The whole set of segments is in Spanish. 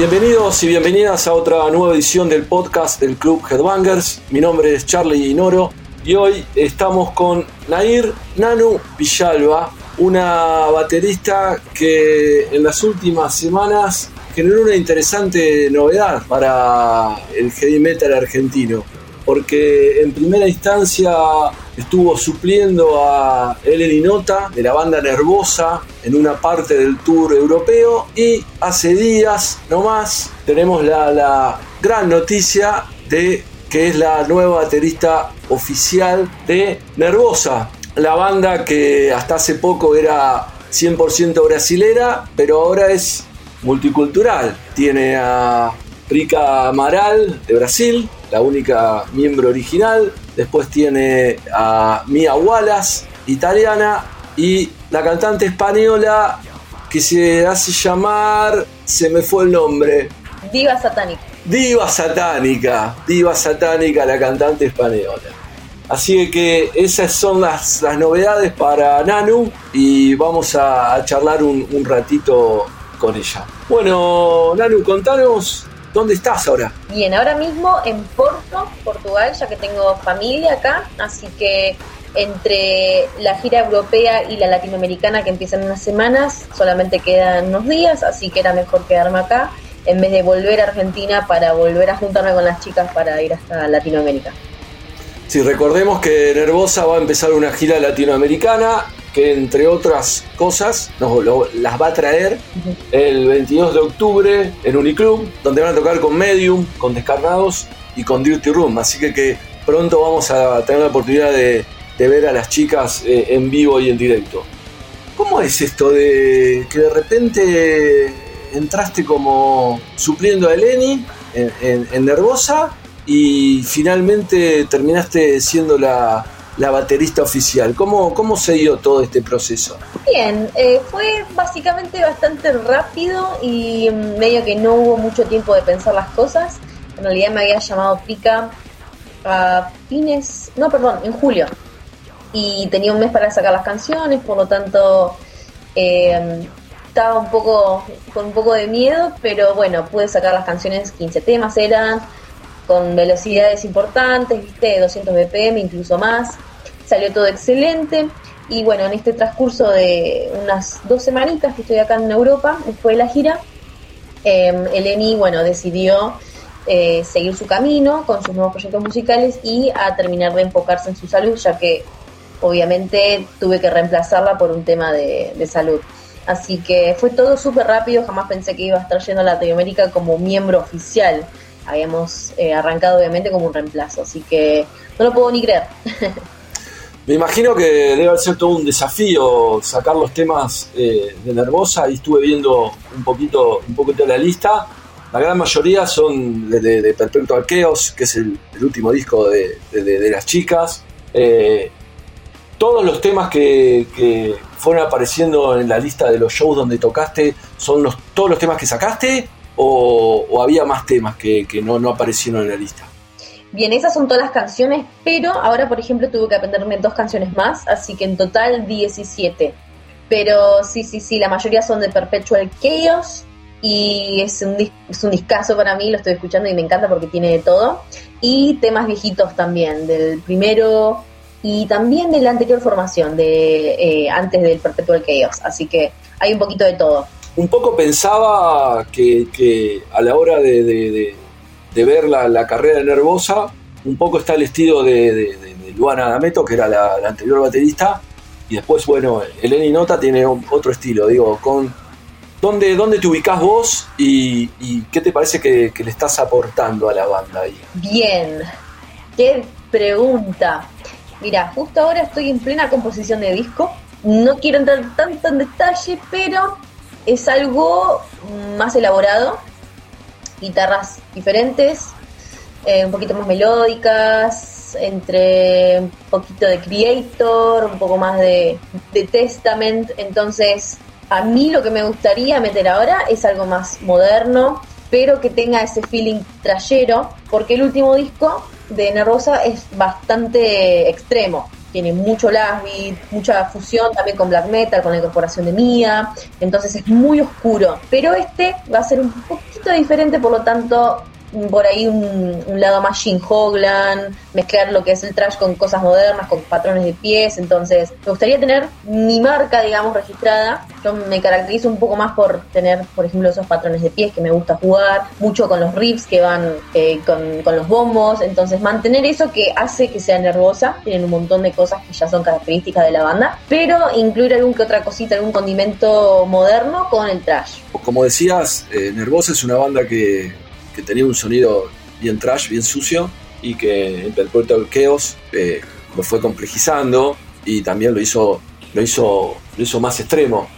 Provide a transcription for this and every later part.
Bienvenidos y bienvenidas a otra nueva edición del podcast del Club Headbangers. Mi nombre es Charlie Inoro y hoy estamos con Nair Nanu Villalba, una baterista que en las últimas semanas generó una interesante novedad para el heavy metal argentino, porque en primera instancia estuvo supliendo a Eleni Nota de la banda Nervosa en una parte del tour europeo y hace días nomás tenemos la, la gran noticia de que es la nueva baterista oficial de Nervosa, la banda que hasta hace poco era 100% brasilera, pero ahora es multicultural. Tiene a Rica Amaral de Brasil, la única miembro original. Después tiene a Mia Wallace, italiana, y la cantante española que se hace llamar, se me fue el nombre. Diva Satánica. Diva Satánica, Diva Satánica, la cantante española. Así que esas son las, novedades para Nanu y vamos a, charlar un, un, ratito con ella. Bueno, Nanu, contanos dónde estás ahora. Bien, ahora mismo en Porto, Portugal, ya que tengo familia acá, así que entre la gira europea y la latinoamericana que empiezan en unas semanas, solamente quedan unos días, así que era mejor quedarme acá en vez de volver a Argentina para volver a juntarme con las chicas para ir hasta Latinoamérica. Sí, recordemos que Nervosa va a empezar una gira latinoamericana que entre otras cosas las va a traer el 22 de octubre en Uniclub, donde van a tocar con Medium, con Descarnados y con Dirty Room. Así que, que pronto vamos a tener la oportunidad de, ver a las chicas eh, en vivo y en directo. ¿Cómo es esto de que de repente entraste como supliendo a Eleni en Nervosa y finalmente terminaste siendo la, baterista oficial. ¿Cómo, ¿Cómo se dio todo este proceso? Bien, eh, fue básicamente bastante rápido y medio que no hubo mucho tiempo de pensar las cosas. En realidad me había llamado Pica a fines, no, perdón, en julio. Y tenía un mes para sacar las canciones, por lo tanto eh, estaba un poco con un poco de miedo, pero bueno, pude sacar las canciones, 15 temas eran con velocidades importantes, viste, 200 BPM, incluso más. Salió todo excelente. Y bueno, en este transcurso de unas dos semanitas que estoy acá en Europa, después de la gira, eh, Eleni, bueno, decidió eh, seguir su camino con sus nuevos proyectos musicales y a terminar de enfocarse en su salud, ya que obviamente tuve que reemplazarla por un tema de, salud. Así que fue todo súper rápido, jamás pensé que iba a estar yendo a Latinoamérica como miembro oficial habíamos eh, arrancado obviamente como un reemplazo, así que no lo puedo ni creer. Me imagino que debe ser todo un desafío sacar los temas eh, de Nervosa y estuve viendo un poquito, un poquito la lista. La gran mayoría son de, de, Perpetual Arqueos, que es el, último disco de, las chicas. Eh, todos los temas que, que, fueron apareciendo en la lista de los shows donde tocaste son los, todos los temas que sacaste o, había más temas que, no, no aparecieron en la lista? Bien, esas son todas las canciones, pero ahora, por ejemplo, tuve que aprenderme dos canciones más, así que en total 17. Pero sí, sí, sí, la mayoría son de Perpetual Chaos y es un, es un discazo para mí, lo estoy escuchando y me encanta porque tiene de todo. Y temas viejitos también, del primero y también de la anterior formación, de eh, antes del Perpetual Chaos. Así que hay un poquito de todo un poco pensaba que, a la hora de, ver la, carrera de Nervosa, un poco está el estilo de, Luana D'Ameto, que era la, anterior baterista, y después, bueno, Eleni Nota tiene otro estilo, digo, con ¿dónde, dónde te ubicás vos y, qué te parece que, le estás aportando a la banda ahí? Bien, qué pregunta. Mira, justo ahora estoy en plena composición de disco. No quiero entrar tanto en detalle, pero es algo más elaborado, guitarras diferentes, eh, un poquito más melódicas, entre un poquito de Creator, un poco más de, Testament, entonces a mí lo que me gustaría meter ahora es algo más moderno, pero que tenga ese feeling trayero, porque el último disco de Nervosa es bastante extremo. Tiene mucho blast beat, mucha fusión también con black metal, con la incorporación de Mia, entonces es muy oscuro. Pero este va a ser un poquito diferente, por lo tanto por ahí un, lado más Jim Hoglan, mezclar lo que es el trash con cosas modernas, con patrones de pies. Entonces, me gustaría tener mi marca, digamos, registrada. Yo me caracterizo un poco más por tener, por ejemplo, esos patrones de pies que me gusta jugar, mucho con los riffs que van eh, con, con, los bombos. Entonces, mantener eso que hace que sea nervosa. Tienen un montón de cosas que ya son características de la banda, pero incluir algún que otra cosita, algún condimento moderno con el trash. Como decías, eh, Nervosa es una banda que que tenía un sonido bien trash, bien sucio, y que Interpreto el Chaos eh, lo fue complejizando y también lo hizo, lo, hizo, lo hizo más extremo.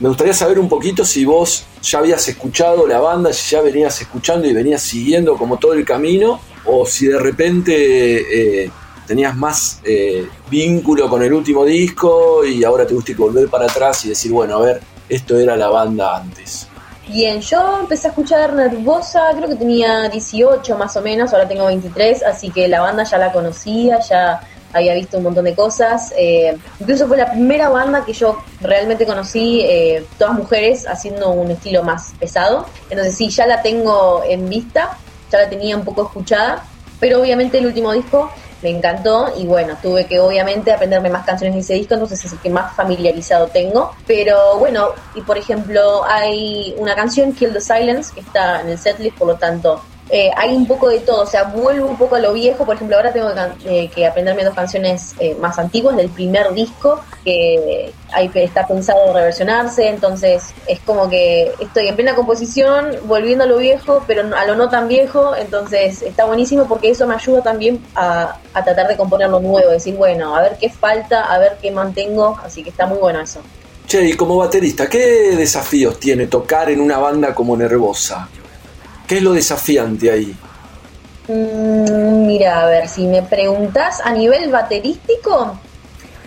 Me gustaría saber un poquito si vos ya habías escuchado la banda, si ya venías escuchando y venías siguiendo como todo el camino, o si de repente eh, tenías más eh, vínculo con el último disco y ahora te gusta volver para atrás y decir, bueno, a ver, esto era la banda antes. Bien, yo empecé a escuchar Nervosa, creo que tenía 18 más o menos, ahora tengo 23, así que la banda ya la conocía, ya había visto un montón de cosas. Eh, incluso fue la primera banda que yo realmente conocí, eh, todas mujeres haciendo un estilo más pesado. Entonces sí, ya la tengo en vista, ya la tenía un poco escuchada, pero obviamente el último disco me encantó y bueno, tuve que obviamente aprenderme más canciones de ese disco, entonces es el que más familiarizado tengo. Pero bueno, y por ejemplo hay una canción, Kill the Silence, que está en el setlist, por lo tanto eh, hay un poco de todo, o sea, vuelvo un poco a lo viejo, por ejemplo, ahora tengo que, eh, aprenderme dos canciones eh, más antiguas del primer disco, que hay, está pensado reversionarse, entonces es como que estoy en plena composición, volviendo a lo viejo, pero a lo no tan viejo, entonces está buenísimo porque eso me ayuda también a, a tratar de componer lo nuevo, decir, bueno, a ver qué falta, a ver qué mantengo, así que está muy bueno eso. Che, y como baterista, ¿qué desafíos tiene tocar en una banda como Nervosa? ¿Qué es lo desafiante ahí? Mm, mira, a ver, si me preguntas a nivel baterístico,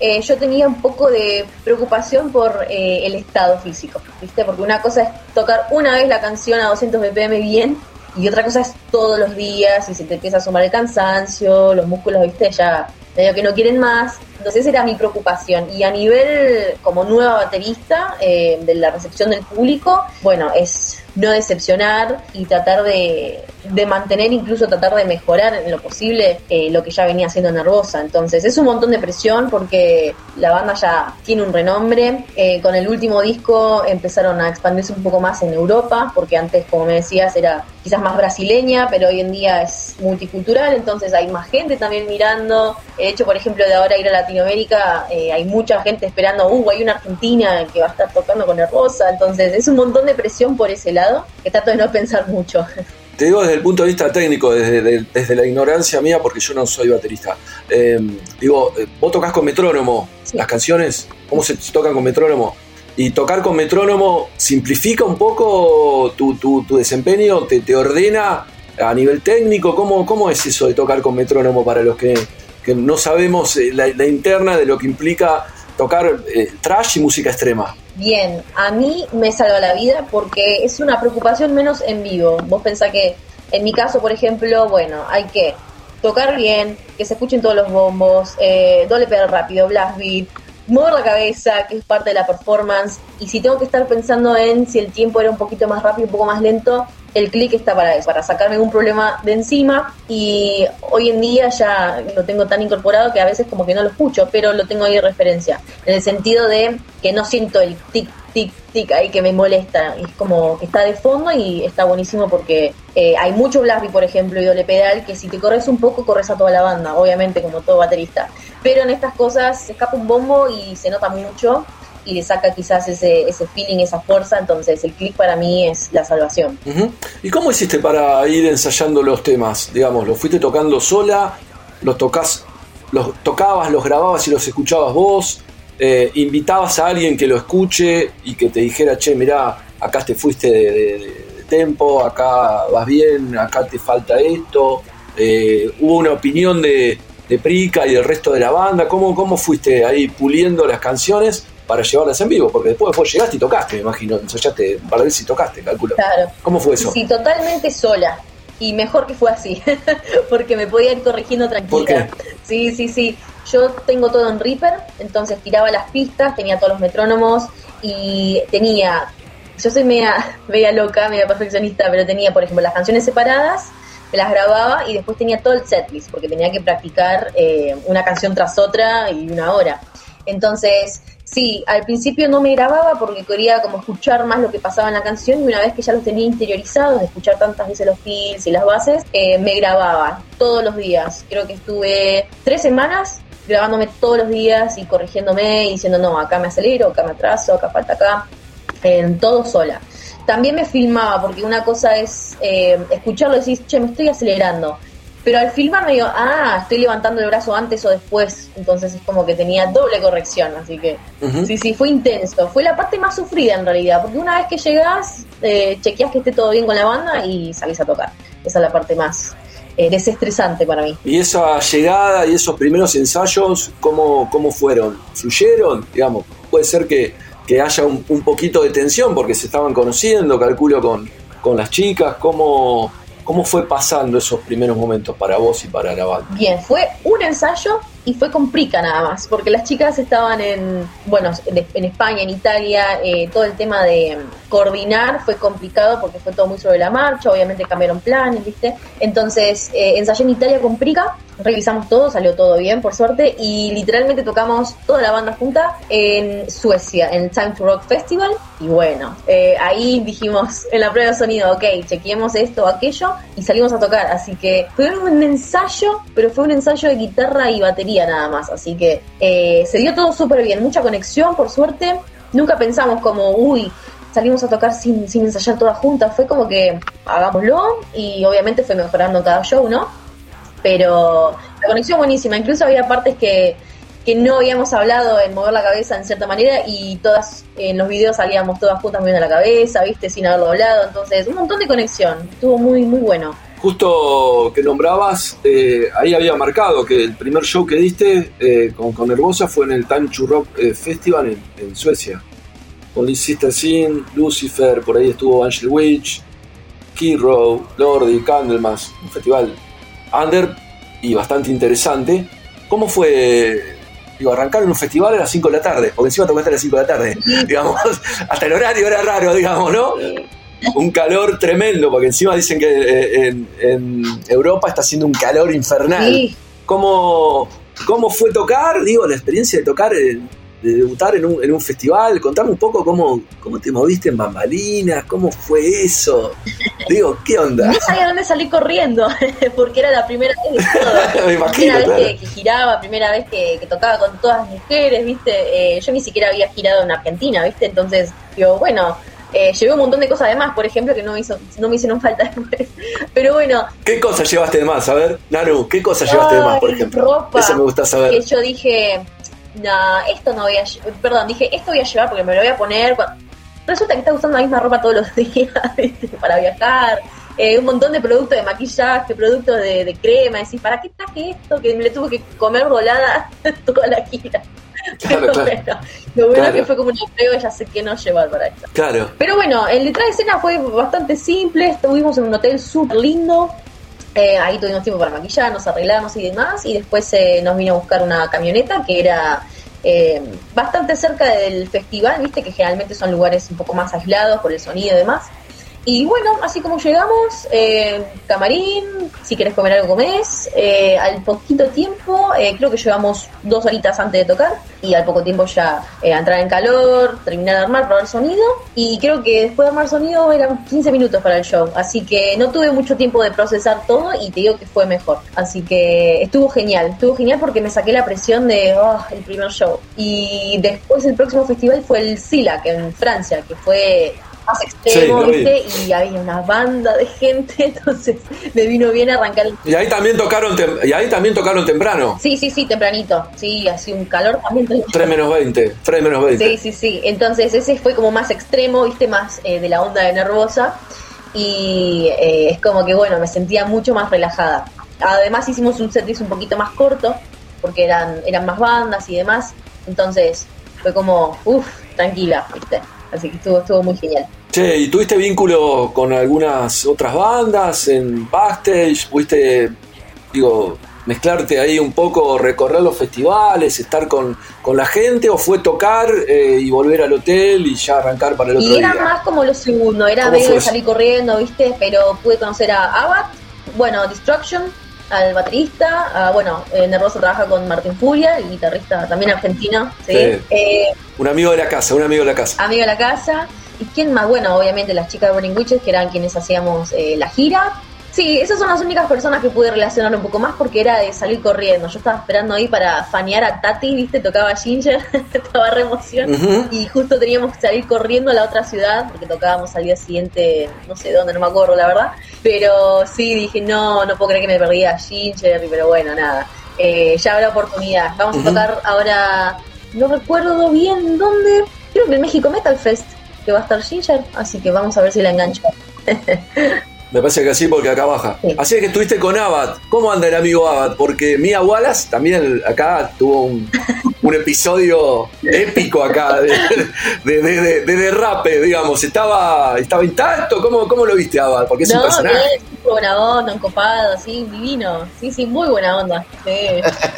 eh, yo tenía un poco de preocupación por eh, el estado físico, ¿viste? Porque una cosa es tocar una vez la canción a 200 BPM bien y otra cosa es todos los días y se te empieza a sumar el cansancio, los músculos, ¿viste? Ya medio que no quieren más. Entonces era mi preocupación. Y a nivel como nueva baterista eh, de la recepción del público, bueno, es no decepcionar y tratar de, de mantener, incluso tratar de mejorar en lo posible eh, lo que ya venía siendo Nervosa. Entonces es un montón de presión porque la banda ya tiene un renombre. Eh, con el último disco empezaron a expandirse un poco más en Europa, porque antes, como me decías, era quizás más brasileña, pero hoy en día es multicultural, entonces hay más gente también mirando. El hecho, por ejemplo, de ahora ir a Latinoamérica, eh, hay mucha gente esperando, uh, hay una Argentina que va a estar tocando con Nervosa, entonces es un montón de presión por ese lado que trato de no pensar mucho. Te digo desde el punto de vista técnico, desde, desde la ignorancia mía, porque yo no soy baterista. Em, digo, eh, vos tocas con metrónomo las canciones, ¿cómo se tocan con metrónomo? Y tocar con metrónomo simplifica un poco tu, tu, desempeño, te, te, ordena a nivel técnico. ¿Cómo, ¿Cómo es eso de tocar con metrónomo para los que, que no sabemos eh, la, la, interna de lo que implica tocar eh, trash y música extrema? Bien, a mí me salva la vida porque es una preocupación menos en vivo. Vos pensás que, en mi caso, por ejemplo, bueno, hay que tocar bien, que se escuchen todos los bombos, eh, doble pedal rápido, blast beat, mover la cabeza, que es parte de la performance, y si tengo que estar pensando en si el tiempo era un poquito más rápido, un poco más lento, el clic está para eso, para sacarme un problema de encima y hoy en día ya lo tengo tan incorporado que a veces como que no lo escucho, pero lo tengo ahí de referencia, en el sentido de que no siento el tic, tic, tic ahí que me molesta, es como que está de fondo y está buenísimo porque eh, hay mucho blast por ejemplo, y doble pedal, que si te corres un poco, corres a toda la banda, obviamente como todo baterista, pero en estas cosas se escapa un bombo y se nota mucho y le saca quizás ese, ese feeling, esa fuerza, entonces el click para mí es la salvación. ¿Y cómo hiciste para ir ensayando los temas? Digamos, ¿los fuiste tocando sola? ¿Los tocas, los tocabas, los grababas y los escuchabas vos? Eh, ¿Invitabas a alguien que lo escuche y que te dijera, che, mirá, acá te fuiste de, tempo, acá vas bien, acá te falta esto? Eh, ¿Hubo una opinión de, Prica y del resto de la banda? ¿Cómo, ¿Cómo fuiste ahí puliendo las canciones para llevarlas en vivo, porque después, después llegaste y tocaste, me imagino, ensayaste un par de veces y tocaste, calculo. Claro. ¿Cómo fue eso? Sí, totalmente sola. Y mejor que fue así, porque me podía ir corrigiendo tranquila. ¿Por qué? Sí, sí, sí. yo tengo todo en Reaper, entonces tiraba las pistas, tenía todos los metrónomos y tenía, yo soy media, media loca, media perfeccionista, pero tenía, por ejemplo, las canciones separadas, me las grababa y después tenía todo el setlist, porque tenía que practicar eh, una canción tras otra y una hora. Entonces, sí, al principio no me grababa porque quería como escuchar más lo que pasaba en la canción y una vez que ya los tenía interiorizados, de escuchar tantas veces los fills y las bases, eh, me grababa todos los días. Creo que estuve tres semanas grabándome todos los días y corrigiéndome y diciendo, no, acá me acelero, acá me atraso, acá falta acá, en todo sola. También me filmaba, porque una cosa es eh, escucharlo y decir, che, me estoy acelerando. Pero al filmar me digo, ah, estoy levantando el brazo antes o después. Entonces es como que tenía doble corrección. Así que sí, sí, fue intenso. Fue la parte más sufrida en realidad. Porque una vez que llegas, eh, chequeas que esté todo bien con la banda y salís a tocar. Esa es la parte más eh, desestresante para mí. ¿Y esa llegada y esos primeros ensayos, cómo, cómo fueron? ¿Fluyeron? Digamos, puede ser que, que haya un, un, poquito de tensión porque se estaban conociendo, calculo, con, con las chicas. ¿Cómo, ¿Cómo fue pasando esos primeros momentos para vos y para la banda? Bien, fue un ensayo y fue con nada más, porque las chicas estaban en, bueno, en España, en Italia, eh, todo el tema de coordinar fue complicado porque fue todo muy sobre la marcha, obviamente cambiaron planes, ¿viste? Entonces, eh, ensayé en Italia con revisamos todo, salió todo bien, por suerte, y literalmente tocamos toda la banda junta en Suecia, en Time to Rock Festival, y bueno, eh, ahí dijimos en la prueba de sonido, ok, chequeemos esto aquello, y salimos a tocar, así que fue un ensayo, pero fue un ensayo de guitarra y batería nada más. Así que eh, se dio todo súper bien, mucha conexión, por suerte. Nunca pensamos como, uy, salimos a tocar sin, sin ensayar todas juntas. Fue como que hagámoslo y obviamente fue mejorando cada show, ¿no? Pero la conexión buenísima. Incluso había partes que, que no habíamos hablado en mover la cabeza en cierta manera y todas en los videos salíamos todas juntas moviendo la cabeza, ¿viste? Sin haberlo hablado. Entonces, un montón de conexión. Estuvo muy, muy bueno justo que nombrabas, eh, ahí había marcado que el primer show que diste eh, con, con Herbosa fue en el to Rock eh, Festival en, Suecia. Con Sister Sin, Lucifer, por ahí estuvo Angel Witch, Kiro, Lordi, Candlemas, un festival under y bastante interesante. ¿Cómo fue digo, arrancar en un festival a las 5 de la tarde, porque encima tocaste a las 5 de la tarde, digamos, hasta el horario era raro, digamos, ¿no? un calor tremendo, porque encima dicen que eh, en, Europa está haciendo un calor infernal. ¿Cómo, ¿Cómo, fue tocar? Digo, la experiencia de tocar, de debutar en un, en un festival. Contame un poco cómo, cómo te moviste en bambalinas, cómo fue eso. Digo, ¿qué onda? No sabía dónde salí corriendo, porque era la primera vez primera vez que, giraba, primera vez que, tocaba con todas las mujeres, ¿viste? Eh, yo ni siquiera había girado en Argentina, ¿viste? Entonces, digo, bueno eh, llevé un montón de cosas además, por ejemplo, que no me, hizo, no me hicieron falta después. Pero bueno. ¿Qué cosas llevaste de más? A ver, Naru, ¿qué cosas llevaste de más, por ejemplo? Ropa. Eso me gusta saber. Que yo dije, no, esto no voy a. Perdón, dije, esto voy a llevar porque me lo voy a poner. Resulta que está usando la misma ropa todos los días para viajar. Eh, un montón de productos de maquillaje, productos de, de crema. Decís, ¿para qué traje esto? Que me le tuve que comer volada toda la gira. Claro, claro. lo bueno que fue como un empleo, ya sé que no llevar para esto. Claro. Pero bueno, el detrás de escena fue bastante simple. Estuvimos en un hotel súper lindo. Eh, ahí tuvimos tiempo para maquillarnos, arreglarnos y demás. Y después eh, nos vino a buscar una camioneta que era eh, bastante cerca del festival, viste que generalmente son lugares un poco más aislados por el sonido y demás. Y bueno, así como llegamos, eh, camarín, si querés comer algo comés, eh, al poquito tiempo, eh, creo que llevamos dos horitas antes de tocar y al poco tiempo ya entrar en calor, terminar de armar, probar sonido. Y creo que después de armar sonido eran 15 minutos para el show, así que no tuve mucho tiempo de procesar todo y te digo que fue mejor, así que estuvo genial, estuvo genial porque me saqué la presión de oh, el primer show. Y después el próximo festival fue el SILAC en Francia, que fue más extremo, ¿viste? Y había una banda de gente, entonces me vino bien arrancar el... Y ahí también tocaron y ahí también tocaron temprano. Sí, sí, sí, tempranito. Sí, así un calor también. 3 menos 20, 3 menos 20. Sí, sí, sí. Entonces ese fue como más extremo, ¿viste? Más eh, de la onda de nervosa. Y eh, es como que, bueno, me sentía mucho más relajada. Además hicimos un setlist un poquito más corto, porque eran, eran más bandas y demás. Entonces fue como, uff, tranquila, ¿viste? Así que estuvo, estuvo muy genial. Che, ¿y tuviste vínculo con algunas otras bandas en backstage? ¿Fuiste, digo, mezclarte ahí un poco, recorrer los festivales, estar con, con la gente, o fue tocar eh, y volver al hotel y ya arrancar para el otro Y día? era más como lo segundo, era ¿Cómo medio fue de eso? salir corriendo, ¿viste? Pero pude conocer a Abat, bueno, Destruction, al baterista, a, bueno, eh, Nervoso trabaja con Martín Furia, el guitarrista también argentino, ¿sí? Sí. Eh, Un amigo de la casa, un amigo de la casa. amigo de la casa. ¿Y quién más? Bueno, obviamente las chicas de Burning Witches, que eran quienes hacíamos eh, la gira. Sí, esas son las únicas personas que pude relacionar un poco más porque era de salir corriendo. Yo estaba esperando ahí para fanear a Tati, ¿viste? Tocaba Ginger, estaba re emoción. Y justo teníamos que salir corriendo a la otra ciudad porque tocábamos al día siguiente, no sé dónde, no me acuerdo la verdad. Pero sí, dije, no, no puedo creer que me perdí a Ginger, pero bueno, nada. Eh, ya habrá oportunidad. Vamos a tocar ahora, no recuerdo bien dónde, creo que en México Metal Fest, que va a estar Ginger, así que vamos a ver si la engancho. Me parece que sí, porque acá baja. Sí. Así es que estuviste con Abad. ¿Cómo anda el amigo Abad? Porque Mia Wallace también acá tuvo un, un episodio épico acá de, de, de- de- de derrape, digamos. ¿Estaba, estaba intacto? ¿Cómo, ¿Cómo lo viste, Abad? Porque es un personaje. bien, buena onda, un copado, así, divino. Sí, sí, muy buena onda. Sí.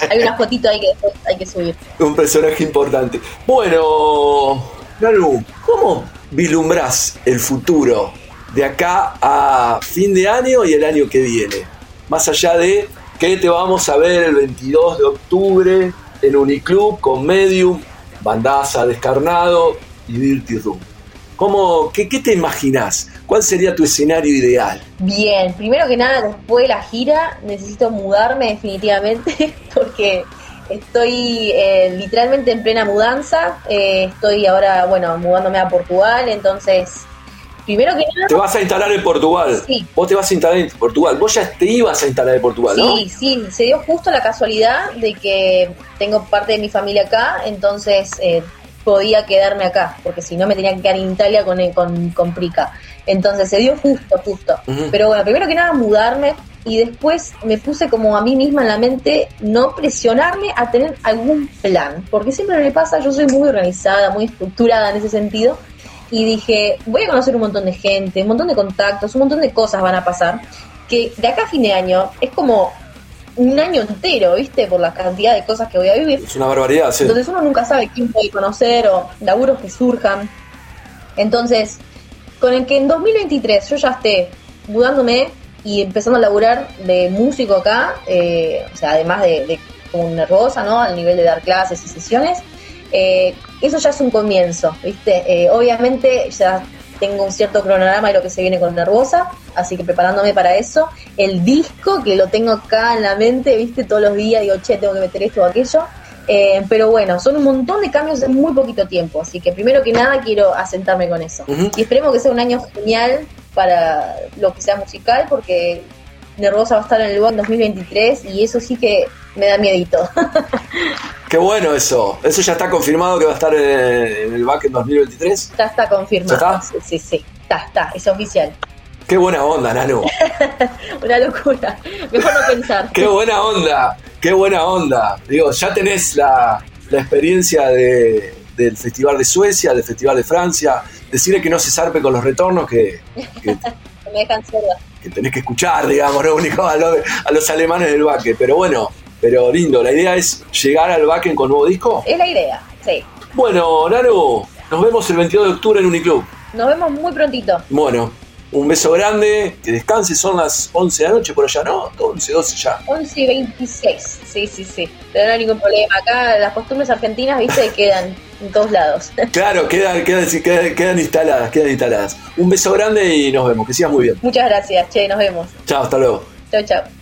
Hay una fotito ahí que hay que subir. Un personaje importante. Bueno, Nalu, ¿cómo vislumbrás el futuro de acá a fin de año y el año que viene? Más allá de que te vamos a ver el 22 de octubre en Uniclub con Medium, Bandaza, Descarnado y Dirty Room. ¿Cómo, qué, ¿Qué te imaginás? ¿Cuál sería tu escenario ideal? Bien, primero que nada, después de la gira, necesito mudarme definitivamente porque estoy eh, literalmente en plena mudanza. Eh, estoy ahora, bueno, mudándome a Portugal, entonces, primero que nada, Te vas a instalar en Portugal. Sí. Vos te vas a instalar en Portugal. Vos ya te ibas a instalar en Portugal, ¿no? Sí, sí, se dio justo la casualidad de que tengo parte de mi familia acá, entonces eh, podía quedarme acá, porque si no me tenía que quedar en Italia con, con, con Prica. Entonces se dio justo, justo. Pero bueno, primero que nada mudarme y después me puse como a mí misma en la mente no presionarme a tener algún plan, porque siempre me pasa, yo soy muy organizada, muy estructurada en ese sentido, y dije, voy a conocer un montón de gente, un montón de contactos, un montón de cosas van a pasar, que de acá a fin de año es como un año entero, ¿viste? Por la cantidad de cosas que voy a vivir. Es una barbaridad, sí. Entonces uno nunca sabe quién puede conocer o laburos que surjan. Entonces, con el que en 2023 yo ya esté mudándome y empezando a laburar de músico acá, eh, o sea, además de, de como nervosa, ¿no? Al nivel de dar clases y sesiones, eh, eso ya es un comienzo, ¿viste? Eh, obviamente ya tengo un cierto cronograma de lo que se viene con Nervosa, así que preparándome para eso. El disco, que lo tengo acá en la mente, ¿viste? Todos los días digo, che, tengo que meter esto o aquello. Eh, pero bueno, son un montón de cambios en muy poquito tiempo, así que primero que nada quiero asentarme con eso. Ujú. Y esperemos que sea un año genial para lo que sea musical, porque Nervosa va a estar en el lugar en 2023 y eso sí que me da miedito. Qué bueno eso. Eso ya está confirmado que va a estar en, el back en 2023. ya está confirmado. ¿Ya está? Sí, sí. Está, está, es oficial. Qué buena onda, Nano. Una locura. Mejor no pensar. Qué buena onda. Qué buena onda. Digo, ya tenés la, la experiencia de- del Festival de Suecia, del Festival de Francia. Decirle que no se zarpe con los retornos que, que, Me dejan que tenés que escuchar, digamos, no único a los, a los alemanes del baque. Pero bueno, pero lindo. La idea es llegar al baque con nuevo disco. Es la idea, sí. Bueno, Nano, nos vemos el 22 de octubre en Uniclub. Nos vemos muy prontito. Bueno, un beso grande, que descanse, son las 11 de la noche por allá, ¿no? 11, 12 ya. 11 y 26. Sí, sí, sí. Pero no hay ningún problema. Acá las costumbres argentinas, viste, quedan en todos lados. Claro, quedan, quedan, quedan, quedan instaladas, quedan instaladas. Un beso grande y nos vemos, que sigas muy bien. Muchas gracias, che, nos vemos. Chao, hasta luego. Chau, chau.